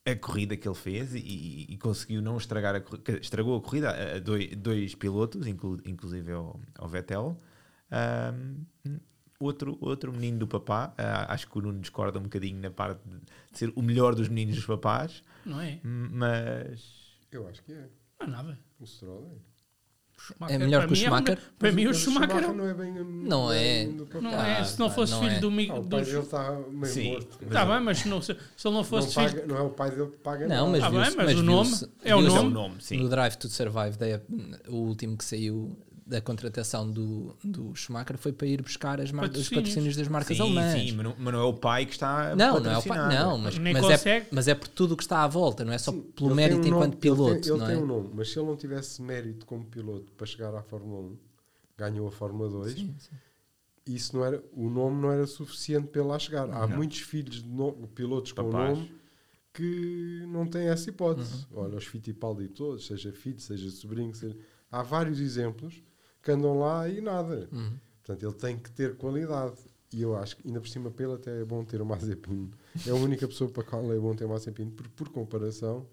a corrida que ele fez e, e conseguiu não estragar a corrida, estragou a corrida a, a dois, dois pilotos, inclu, inclusive ao, ao Vettel. Hum, outro, outro menino do papá, ah, acho que o Nuno discorda um bocadinho na parte de, de ser o melhor dos meninos dos papás, não é? mas Eu acho que é. Não é nada. O Stroll é. Schumacher, É melhor para que o mim é Schumacher? Para mim, o Mas Schumacher é não é bem. Não é. não Ah, é. Se não fosse não filho é. do Ah, amigo. o pai dele está meio Sim. morto. Está bem, mas se, não, se se ele não fosse não, filho. paga- não é o pai dele que paga Não, mas Tá bem, mas mas o nome é o é nome. No Drive to Survive, da- o último que saiu da contratação do, do Schumacher foi para ir buscar as mar- os Patrocínios. das marcas sim, alemãs. sim, mas não, mas não é o pai que está a Não, não é o pai, não, mas, Nem mas, consegue. é, mas é por tudo o que está à volta, não é só Sim, pelo mérito tem um enquanto nome- piloto, Ele tem, ele não tem é? um nome, mas se ele não tivesse mérito como piloto para chegar à Fórmula 1, ganhou a Fórmula 2, Sim, sim. isso não era, o nome não era suficiente para ele lá chegar. Há Não. muitos filhos de no- pilotos com Papás. nome que não têm essa hipótese. Uhum. Olha, os Fittipaldi todos, seja filho, seja sobrinho, seja... há vários exemplos que andam lá e nada. Uhum. Portanto, ele tem que ter qualidade. E eu acho que, ainda por cima, ele até é bom ter o Mazepin. É a única pessoa para qual é bom ter o Mazepin, porque, por comparação,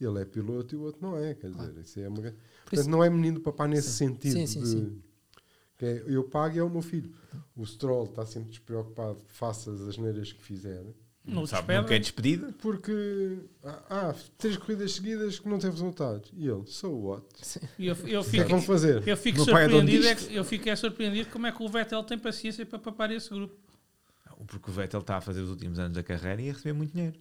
ele é piloto e o outro não é. Quer dizer, isso é uma... Por Portanto, isso- não é menino do papá nesse Sim. sentido. Sim, sim, de, sim. Que é, eu pago e é o meu filho. O Stroll está sempre despreocupado, faça as asneiras que fizer. Não Sabe, despede. nunca é despedida. Porque, ah, três corridas seguidas que não teve resultados. E ele, so what? Eu, eu O que é que fico, vão fazer? eu fico é dono surpreendido. É que, eu fico é surpreendido como é que o Vettel tem paciência para papar esse grupo. Porque o Vettel está a fazer os últimos anos da carreira e a receber muito dinheiro.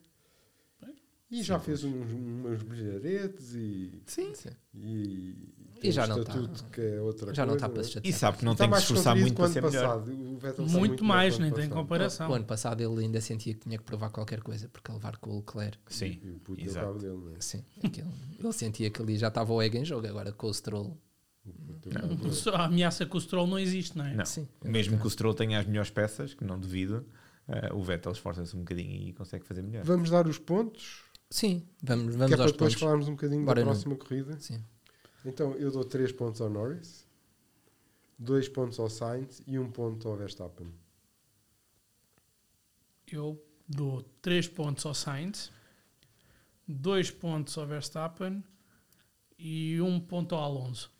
E já fez uns, uns brilharetes e, Sim. Sim. e, E já um não tá. estatuto que é outra Já não está para é? se E chatear. sabe que não Está tem que se esforçar muito para ser passado. O Vettel está Muito mais, nem tem comparação. O ano passado ele ainda sentia que tinha que provar qualquer coisa, porque levar com o Leclerc. Sim, E o puto exato. dele, não é? Sim, aquilo, ele sentia que ali já estava o egg em jogo, agora com o Stroll. O puto deu cabo dele. Só A ameaça com o Stroll não existe, não é? Não. Sim, Mesmo que o Stroll tenha as melhores peças, que não duvido, eh, o Vettel esforça-se um bocadinho e consegue fazer melhor. Vamos dar os pontos, Sim, vamos, que vamos é para depois pontos. falarmos um bocadinho Bora, da próxima corrida. Sim. Então, eu dou 3 pontos ao Norris, 2 pontos ao Sainz e 1 ponto ao Verstappen. Eu dou 3 pontos ao Sainz, 2 pontos ao Verstappen e 1 ponto ao Alonso.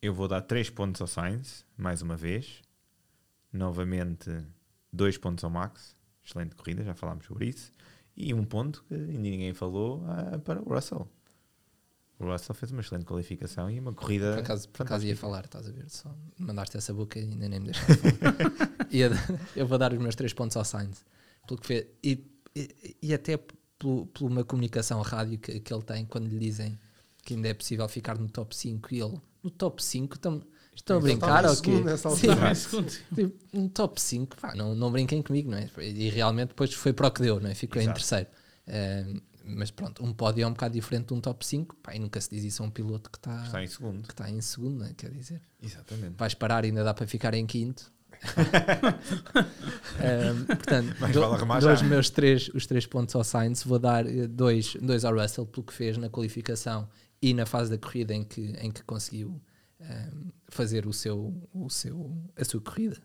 Eu vou dar 3 pontos ao Sainz, mais uma vez. Novamente, 2 pontos ao Max. Excelente corrida, já falámos sobre isso. E um ponto que ainda ninguém falou ah, para o Russell. O Russell fez uma excelente qualificação e uma corrida. Por acaso, por acaso ia falar, estás a ver? Só mandaste essa boca e ainda nem me deixaste falar. Eu vou dar os meus 3 pontos ao Sainz. Pelo que fez, e, e, e até pelo, por uma comunicação rádio que, que ele tem quando lhe dizem que ainda é possível ficar no top 5 e ele no top 5 estão, estão a Ele brincar em ou quê? Em. Tipo, no top 5, pá, não, não brinquem comigo, não é? E realmente depois foi para o que deu, não é? Ficou em Exato. terceiro. Eh, mas pronto, um pódio é um bocado diferente de um top 5, pá, e nunca se diz isso a um piloto que está, Está em segundo. que está em segundo, não é? Quer dizer, Exatamente. vais parar e ainda dá para ficar em quinto. Eh, portanto, Mais do, vale dou os meus três, os três pontos ao Sainz, vou dar eh, dois, dois ao Russell pelo que fez na qualificação e na fase da corrida em que, em que conseguiu eh, fazer o seu, o seu, a sua corrida.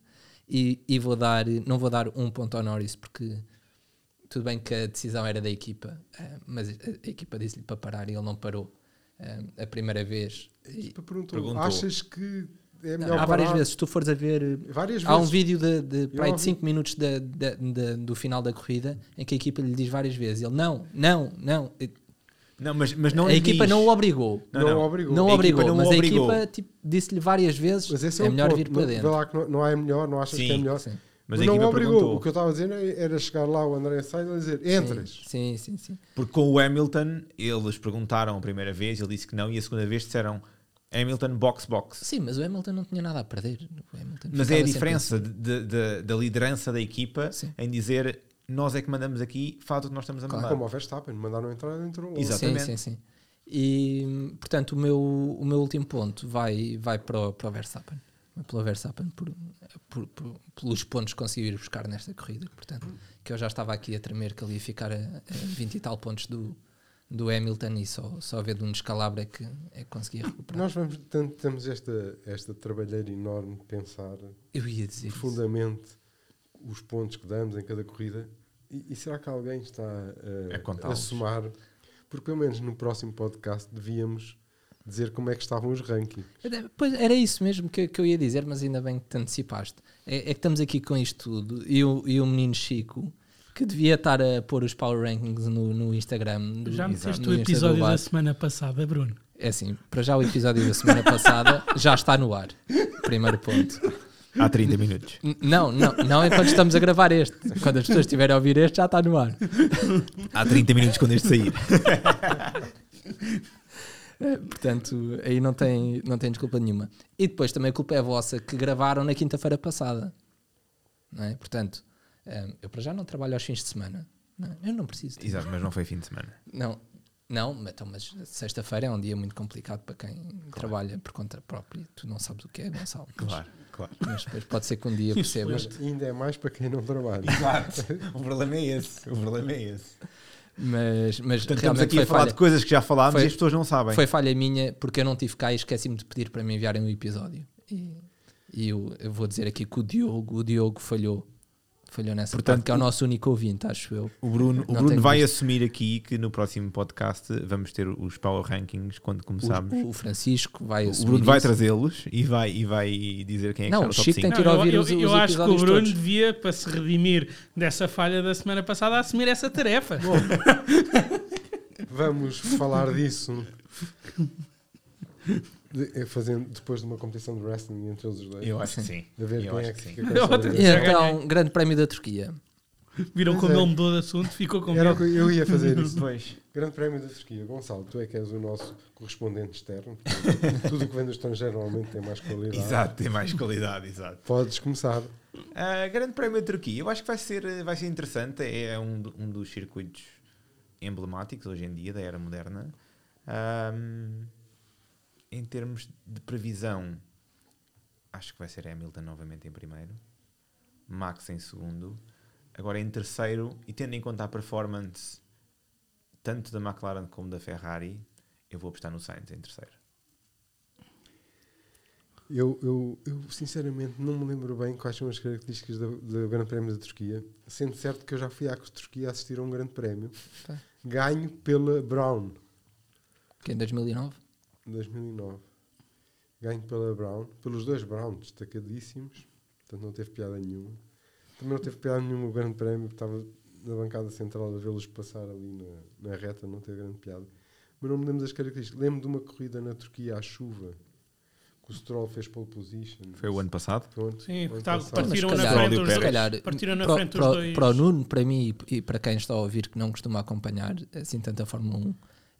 E, e vou dar, não vou dar um ponto ao Norris porque tudo bem que a decisão era da equipa, eh, mas a, a equipa disse-lhe para parar e ele não parou eh, a primeira vez. A equipa perguntou, Perguntou. achas que é não, há várias parar? vezes, se tu fores a ver, Várias há um vezes. vídeo de, de, de ouvi. 5 minutos da- do final da corrida em que a equipa lhe diz várias vezes: ele não, não, não. Não, mas, mas não a equipa diz. não o obrigou. Não, Não, não. obrigou. Não A obrigou, não mas obrigou. a equipa tipo, disse-lhe várias vezes: Mas esse é, é, o melhor ponto. vir para vê dentro. lá que não, não é melhor, não achas Sim. que é melhor. Sim. Mas a não obrigou. perguntou. O que eu estava a dizer era chegar lá o André Sainz a dizer, entras. Sim, sim, sim. Porque com o Hamilton, eles perguntaram a primeira vez, ele disse que não, e a segunda vez disseram Hamilton box box. Sim, mas o Hamilton não tinha nada a perder. Mas é a diferença de- de- da liderança da equipa Sim. em dizer nós é que mandamos aqui, faz o que nós estamos a Claro. mandar. Como o Verstappen, mandaram entrar, entrou. Exato. Sim, Exatamente. sim, sim. E portanto, o meu, o meu último ponto vai, vai para, o, para o Verstappen. Pelo Verstappen, por, por- por- pelos pontos que consegui ir buscar nesta corrida. Portanto, que eu já estava aqui a tremer que ele ia ficar a, a 20 e tal pontos do, do Hamilton e só, só ver de um descalabro é que, é que conseguia recuperar. Nós vamos, tanto, temos esta, esta trabalheira enorme de pensar eu ia dizer isso. Os pontos que damos em cada corrida. E, e será que alguém está A a, a, contá-los. somar? Porque pelo menos no próximo podcast devíamos dizer como é que estavam os rankings. Pois era isso mesmo que, que eu ia dizer, mas ainda bem que te antecipaste. É, é que estamos aqui com isto tudo e o, e o menino Chico, que devia estar a pôr os Power Rankings no, no Instagram. do- Já me no o episódio da semana passada, Bruno. É assim, para já o episódio da semana passada já está no ar. Primeiro ponto. Há 30 minutos. Não, não, não enquanto estamos a gravar este. Quando as pessoas estiverem a ouvir este, já está no ar. Há 30 minutos quando este sair. Eh, Portanto, aí não tem, não tem desculpa nenhuma. E depois também a culpa é vossa que gravaram na quinta-feira passada. É? Portanto, eh, eu para já não trabalho aos fins de semana. Não, eu não preciso. de- Exato, mas não foi fim de semana. Não, não, mas, então, mas sexta-feira é um dia muito complicado para quem trabalha por conta própria. Tu não sabes o que é, Gonçalo. Claro, claro. Mas depois pode ser que um dia percebas. Mas ainda é mais para quem não trabalha. Exato. O problema é esse. O problema é esse. Mas, mas Portanto, estamos aqui foi a falar falha, de coisas que já falámos Foi- e as pessoas não sabem. foi falha minha porque eu não tive cá e esqueci-me de pedir para me enviarem o episódio. E, e eu, eu vou dizer aqui que o Diogo, o Diogo falhou. Falhou nessa Portanto, parte, que é o nosso único ouvinte, acho eu. O Bruno, o Bruno vai visto. assumir aqui que no próximo podcast vamos ter os Power Rankings quando começarmos. O, o Francisco vai O, Bruno vai trazê-los e vai, e vai dizer quem é que Não, está no o top Chico tem 5. que ir Não, ouvir eu, os- eu os acho que o Bruno todos. devia, para se redimir dessa falha da semana passada, assumir essa tarefa. Vamos falar disso de- eh, fazendo, depois de uma competição de wrestling entre eles os dois. Eu acho que sim. A ver Eu quem acho é que que vez. E então. Grande Prémio da Turquia. Viram Pois como é. ele mudou de assunto, ficou com Era que eu ia fazer isso. Pois. Grande Prémio da Turquia. Gonçalo, tu é que és o nosso correspondente externo. Tudo o que vem do estrangeiro normalmente tem mais qualidade. Exato, tem mais qualidade, exato. Podes começar. Uh, grande Prémio da Turquia, eu acho que vai ser, vai ser interessante. É um, do- um dos circuitos emblemáticos hoje em dia da era moderna. Um, em termos de previsão, acho que vai ser Hamilton novamente em primeiro, Max em segundo. Agora em terceiro, e tendo em conta a performance tanto da McLaren como da Ferrari, eu vou apostar no Sainz em terceiro. Eu, eu, eu, sinceramente não me lembro bem quais são as características do, do Grande Prémio da Turquia, sendo certo que eu já fui à Turquia assistir a um Grande Prémio. Tá. Ganho pela Brown, Que em 2009? Em 2009. Ganho pela Brown, pelos dois Brown destacadíssimos, portanto não teve piada nenhuma. Também não teve piada nenhuma o Grande Prémio, estava na bancada central a vê-los passar ali na, na reta, não teve grande piada. Mas não me lembro das características. Lembro de uma corrida na Turquia à chuva, que o Stroll fez pole position. Foi o ano passado? Foi o Sim, ano porque tá- passado. partiram Mas na calhar- frente os dois. calhar, Partiram na para, frente os para- dois. para o Nuno, para mim e- e para quem está a ouvir que não costuma acompanhar assim tanta Fórmula 1,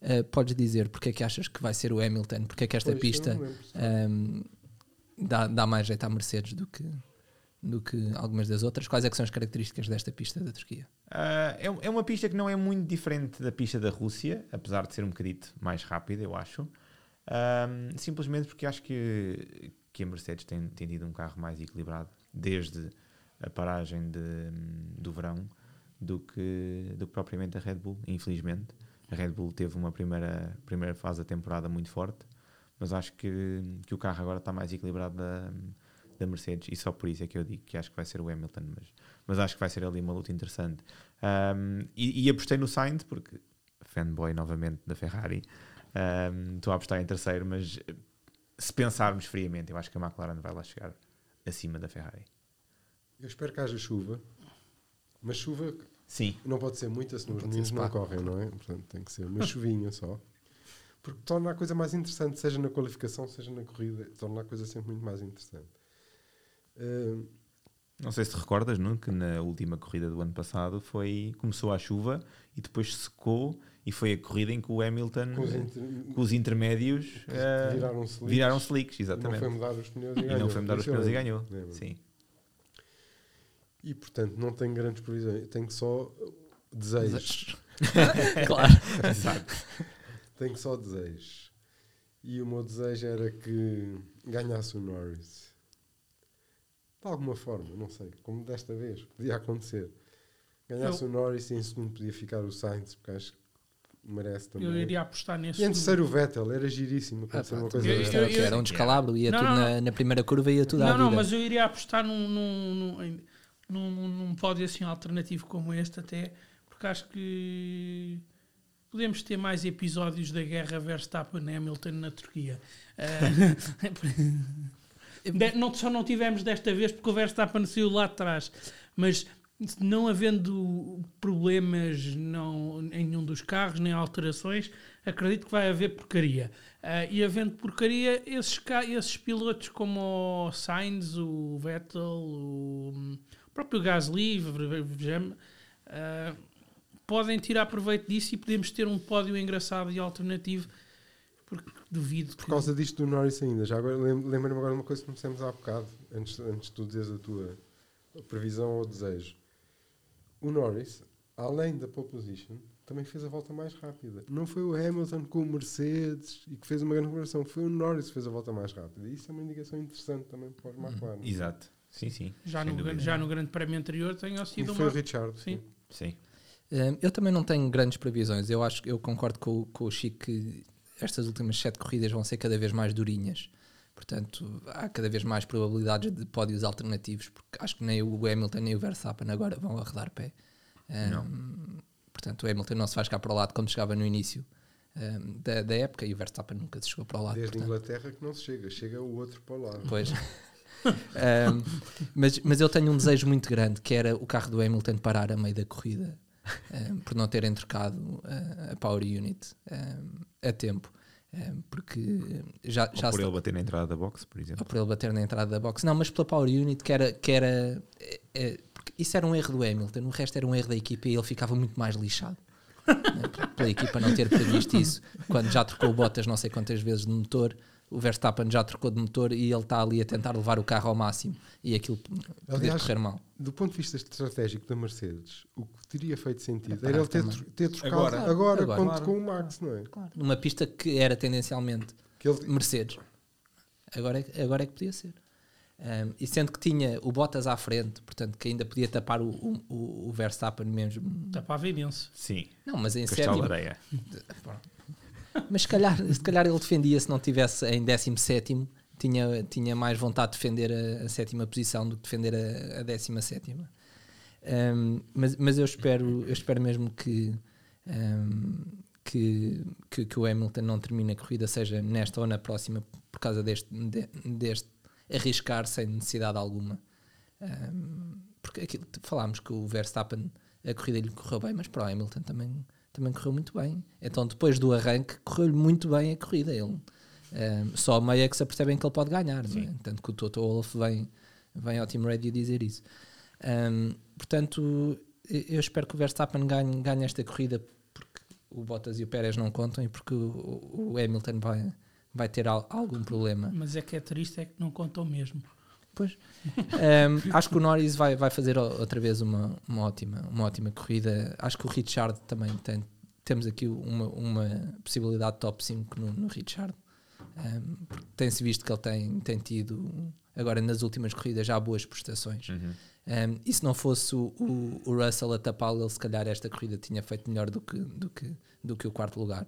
eh, podes dizer porque é que achas que vai ser o Hamilton? Porque é que esta Pois, pista lembro. ehm, dá, dá mais jeito à Mercedes do que, do que algumas das outras? Quais é que são as características desta pista da Turquia? Ah, é, é uma pista que não é muito diferente da pista da Rússia, apesar de ser um bocadito mais rápida, eu acho. Ahm, simplesmente porque acho que, que a Mercedes tem, tem tido um carro mais equilibrado desde a paragem de- do verão do que, do que propriamente a Red Bull, infelizmente. Red Bull teve uma primeira, primeira fase da temporada muito forte, mas acho que, que o carro agora está mais equilibrado da, da Mercedes e só por isso é que eu digo que acho que vai ser o Hamilton, mas, mas acho que vai ser ali uma luta interessante. Um, e, e apostei no Sainz porque fanboy novamente da Ferrari. Um, Estou a apostar em terceiro, mas eh, se pensarmos friamente, eu acho que a McLaren vai lá chegar acima da Ferrari. Eu espero que haja chuva, mas chuva Sim, não pode ser muita, senão os pode meninos não correm, não é? Portanto, tem que ser uma chuvinha só. Porque torna a coisa mais interessante, seja na qualificação, seja na corrida, torna a coisa sempre muito mais interessante. Ah, não sei se te recordas, Nuno, que na última corrida do ano passado foi começou a chuva e depois secou e foi a corrida em que o Hamilton com os eh, inter- com os intermédios eh, viraram slicks, viraram slicks, não exatamente. foi mudar os pneus e, e ganhou. não foi mudar os eu pneus e ganhou. lembro. Sim. E portanto não tenho grandes previsões, tenho só desejos. claro. Exato. Tenho só desejos. E o meu desejo era que ganhasse o Norris. De alguma forma, não sei. Como desta vez, podia acontecer. Ganhasse o Norris e em segundo podia ficar o Sainz, porque acho que merece também. Eu iria apostar nesse. E em terceiro o Vettel, era giríssimo Ah, pá, uma coisa eu- eu- era um descalabro, ia Não, tudo não, na, na primeira curva ia tudo à Não, não, vida. mas eu iria apostar num, num, num, num, num- pódio assim alternativo como este, até porque acho que podemos ter mais episódios da guerra Verstappen-Hamilton na Turquia. Ah, não, só não tivemos desta vez porque o Verstappen saiu lá de trás, mas não havendo problemas não, em nenhum dos carros, nem alterações, acredito que vai haver porcaria. Ah, e havendo porcaria, esses, esses pilotos como o Sainz, o Vettel, o próprio Gasly, ve- vejamos, ah, podem tirar proveito disso e podemos ter um pódio engraçado e alternativo, porque duvido Por que... causa disto do Norris ainda, já agora lem- lembra-me agora de uma coisa que começamos há bocado, antes, antes de tu dizeres a tua previsão ou desejo. O Norris, além da pole position, também fez a volta mais rápida. Não foi o Hamilton com o Mercedes e que fez uma grande conversão, foi o Norris que fez a volta mais rápida. E isso é uma indicação interessante também para os McLaren. Exato. Sim, sim. já, no, dúvida. já no grande prémio anterior tenha sido foi uma... o Richard. Sim. Sim. Hum, Eu também não tenho grandes previsões. Eu acho que eu concordo com, o- com o Chico que estas últimas sete corridas vão ser cada vez mais durinhas. Portanto, há cada vez mais probabilidades de pódios alternativos, porque acho que nem o Hamilton nem o Verstappen agora vão arredar pé. Não. Portanto, o Hamilton não se vai chegar para o lado como chegava no início hum, da, da época e o Verstappen nunca se chegou para o lado. Desde a portanto. Inglaterra que não se chega, chega o outro para lá. Pois. Um, mas, mas eu tenho um desejo muito grande que era o carro do Hamilton parar a meio da corrida um, por não terem trocado uh, a Power Unit um, a tempo. Porque já, já Ou por ele bater na entrada da box, por exemplo. ou por ele bater na entrada da box. Não, mas pela Power Unit que era. Que era é, é, isso era um erro do Hamilton, o resto era um erro da equipa e ele ficava muito mais lixado. né, Pela equipa não ter previsto isso, quando já trocou botas não sei quantas vezes de motor, o Verstappen já trocou de motor e ele está ali a tentar levar o carro ao máximo e aquilo Aliás, correr mal. Do ponto de vista estratégico da Mercedes, o que teria feito sentido É era ele ter, ter trocado Agora. agora, Agora. quando Claro. com o Max, não é? Numa pista que era tendencialmente Que ele, Mercedes. Agora é, agora é que podia ser. Um, e sendo que tinha o Bottas à frente, portanto, que ainda podia tapar o, o, o- Verstappen mesmo. Tapava imenso. Sim. Não, mas em sétimo. Mas se calhar, se calhar ele defendia se não tivesse em 17, tinha, tinha mais vontade de defender a, a sétima posição do que defender a, a décima sétima. Um, mas, mas eu espero, eu espero mesmo que, um, que, que, que o Hamilton não termine a corrida, seja nesta ou na próxima, por causa deste, de- deste arriscar sem necessidade alguma. Um, porque aquilo, falámos que o Verstappen, a corrida lhe correu bem, mas para o Hamilton também, também correu muito bem. Então, depois do arranque, correu-lhe muito bem a corrida. Ele, um, só a meia é que se apercebem que ele pode ganhar. Não é? Tanto que o Toto Wolff vem, vem ao Team Radio dizer isso. Um, portanto, eu espero que o Verstappen ganhe, ganhe esta corrida porque o Bottas e o Pérez não contam e porque o, o Hamilton vai, vai ter al- algum problema. Mas é que é triste, é que não contou mesmo. Pois. Um, acho que o Norris vai, vai fazer outra vez uma, uma, ótima, uma ótima corrida. Acho que o Richard também tem. Temos aqui uma, uma possibilidade de top 5 no, no Richard. Um, tem-se visto que ele tem, tem tido, agora nas últimas corridas, já boas prestações. Uhum. Um, e se não fosse o, o, o Russell a tapá-lo, ele se calhar esta corrida tinha feito melhor do que, do que, do que o quarto lugar.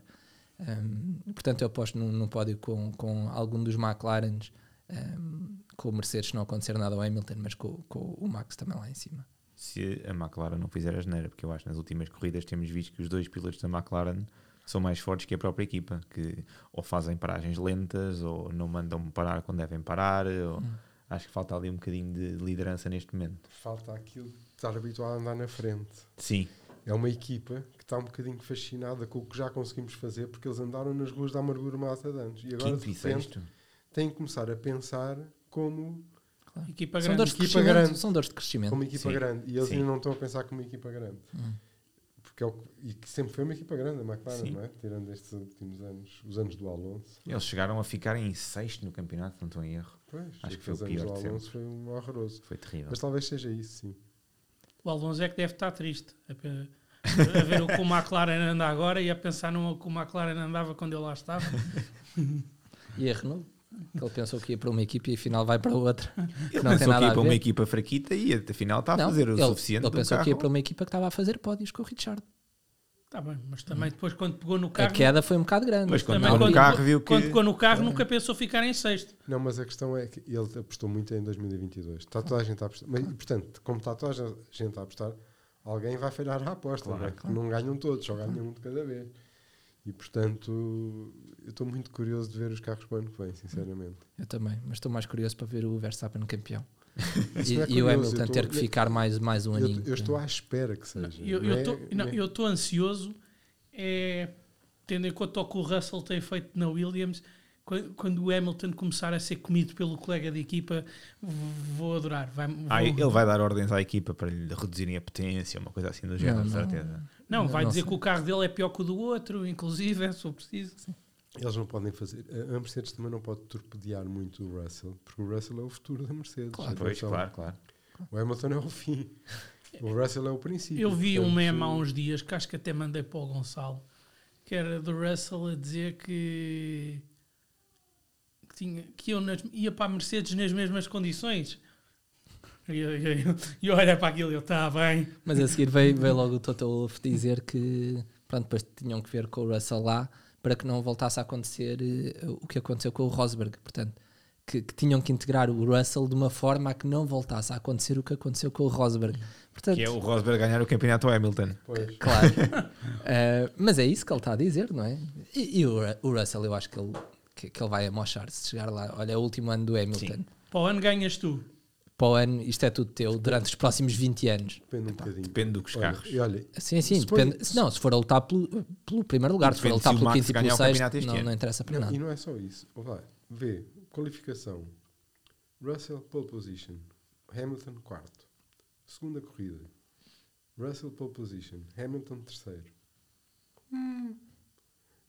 Um, portanto, eu aposto num, num pódio com, com algum dos McLarens, um, com o Mercedes, não acontecer nada ao Hamilton, mas com, com o Max também lá em cima. Se a McLaren não fizer a geneira, porque eu acho que nas últimas corridas temos visto que os dois pilotos da McLaren são mais fortes que a própria equipa, que ou fazem paragens lentas ou não mandam parar quando devem parar. Ou, Acho que falta ali um bocadinho de liderança neste momento. falta aquilo de estar habituado a andar na frente. Sim, É uma equipa que está um bocadinho fascinada com o que já conseguimos fazer porque eles andaram nas ruas da amargura mata de anos. E agora, quinto de repente, têm que começar a pensar como, Equipa São grande. dores, de Equipa grande. são dores de crescimento. como equipa Sim. grande. E eles Sim. ainda não estão a pensar como uma equipa grande. Hum. Porque é o e que sempre foi uma equipa grande, a McLaren, Sim. não é? Tirando estes últimos anos, os anos do Alonso. Eles chegaram a ficar em sexto no campeonato, não estou em erro. Pois, Acho que foi o pior de Alonso foi um horroroso. Foi terrível. Mas talvez seja isso, sim. O Alonso é que deve estar triste a, a ver o que o McLaren anda agora e a pensar no que o McLaren andava quando ele lá estava. E a Renault, que ele pensou que ia para uma equipe e afinal vai para outra. Ele não tem pensou que ia a para uma equipa fraquita e afinal está a Não, fazer o ele, suficiente ele pensou que ia carro. para uma equipa que estava a fazer pódios com o Richard. Está bem, mas também depois quando pegou no A carro. queda foi um bocado grande. Mas quando também pegou no quando, carro viu que... quando pegou no carro nunca pensou ficar em sexto. Não, mas a questão é que ele apostou muito em 2022. Está toda a gente a apostar. Mas, e, portanto, como está toda a gente a apostar, alguém vai falhar a aposta. Claro, não, é? claro. não ganham todos, só ganham um de cada vez. E, portanto, eu estou muito curioso de ver os carros para o ano que vem, sinceramente. Eu também, mas estou mais curioso para ver o Verstappen campeão. E, não é e o Hamilton eu ter que ficar mais, mais um Eu, aninho. eu estou à espera que seja. Eu não é- estou não é- eu estou ansioso, é, tendo em conta o que o Russell tem feito na Williams, quando, quando o Hamilton começar a ser comido pelo colega de equipa, vou adorar. Vai, vou- Ah, ele vai dar ordens à equipa para lhe reduzirem a potência, uma coisa assim do género, Não, de não. Não, vai não dizer sei. que o carro dele é pior que o do outro, inclusive, é, se for preciso. Eles não podem fazer. A a Mercedes também não pode torpedear muito o Russell, porque o Russell é o futuro da Mercedes. Claro, pois, claro, claro. O Hamilton é o fim. O Russell é o princípio. Eu vi um meme há uns dias que acho que até mandei para o Gonçalo, que era do Russell a dizer que, que, tinha, que eu nas- ia para a Mercedes nas mesmas condições. E eu, eu, eu, eu olhei para aquilo e eu, está bem. Mas a seguir veio, veio logo o Toto Wolff dizer que pronto, depois tinham que ver com o Russell lá para que não voltasse a acontecer eh, o que aconteceu com o Rosberg. Portanto, que, que tinham que integrar o Russell de uma forma a que não voltasse a acontecer o que aconteceu com o Rosberg. Portanto, Que é o Rosberg ganhar o campeonato ao Hamilton. Pois. Claro. Eh, mas é isso que ele está a dizer, não é? E, e o, o Russell, eu acho que ele, que, que ele vai amochar se chegar lá. Olha, é o último ano do Hamilton. Sim. Para o ano ganhas tu. Para o ano, isto é tudo teu durante os próximos 20 anos. Depende um bocadinho. Depende dos Olha, carros. E olha, Sim, sim, Se depende. se não, se for a lutar pelo, pelo primeiro lugar, se for a Depende lutar o pelo Max quinto e ganhar pelo o sexto, campeonato este não, ano. não interessa para não, nada. e não é só isso. Vai, vê, qualificação. Russell, pole position. Hamilton, quarto. Segunda corrida. Russell pole position. Hamilton terceiro.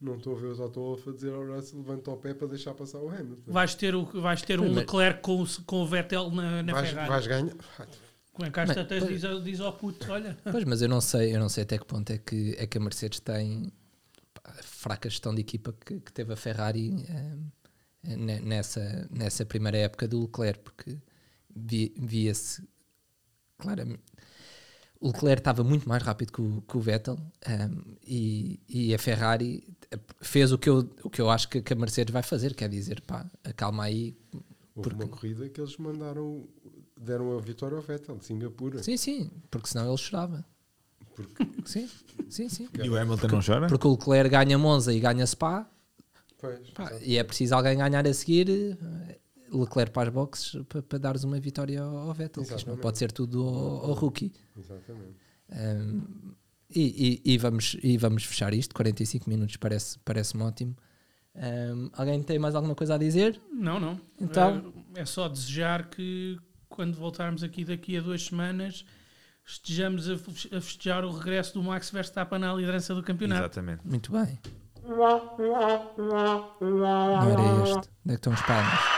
Não estou a ver os Autowolf a dizer ao Russell levanta o pé para deixar passar o Hamilton. Vais ter, o, vais ter um Leclerc com, o- com o Vettel na, na vais, Ferrari. vais ganhar. Como é que Mas- pois- diz, ao- diz ao puto, olha, Pois, mas eu não sei, eu não sei até que ponto é que, é que a Mercedes tem pá, a fraca gestão de equipa que, que teve a Ferrari eh, ne- nessa, nessa primeira época do Leclerc, porque vi- via-se claramente. O Leclerc estava muito mais rápido que o, que o Vettel ehm, e, e a Ferrari fez o que eu, o que eu acho que, que a Mercedes vai fazer, quer dizer, pá, acalma aí. Houve Porque- uma corrida que eles mandaram, deram a vitória ao Vettel, de Singapura. Sim, sim, porque senão ele chorava. Porque, Sim, sim, sim. E o Hamilton não chora? Porque o Leclerc ganha Monza e ganha Spa, pois, Pá, e é preciso alguém ganhar a seguir eh, Leclerc para as boxes para, para dares uma vitória ao, Vettel. que Isto não pode ser tudo ao, ao rookie. Exatamente. Um, e, e- e vamos, e vamos fechar isto. 45 minutos parece- parece-me ótimo. Um, alguém tem mais alguma coisa a dizer? não, não. Então- É, é só desejar que quando voltarmos aqui daqui a duas semanas estejamos a fe- a festejar o regresso do Max Verstappen à liderança do campeonato. Exatamente. Muito bem. Não era este. Onde é que estão as palmas?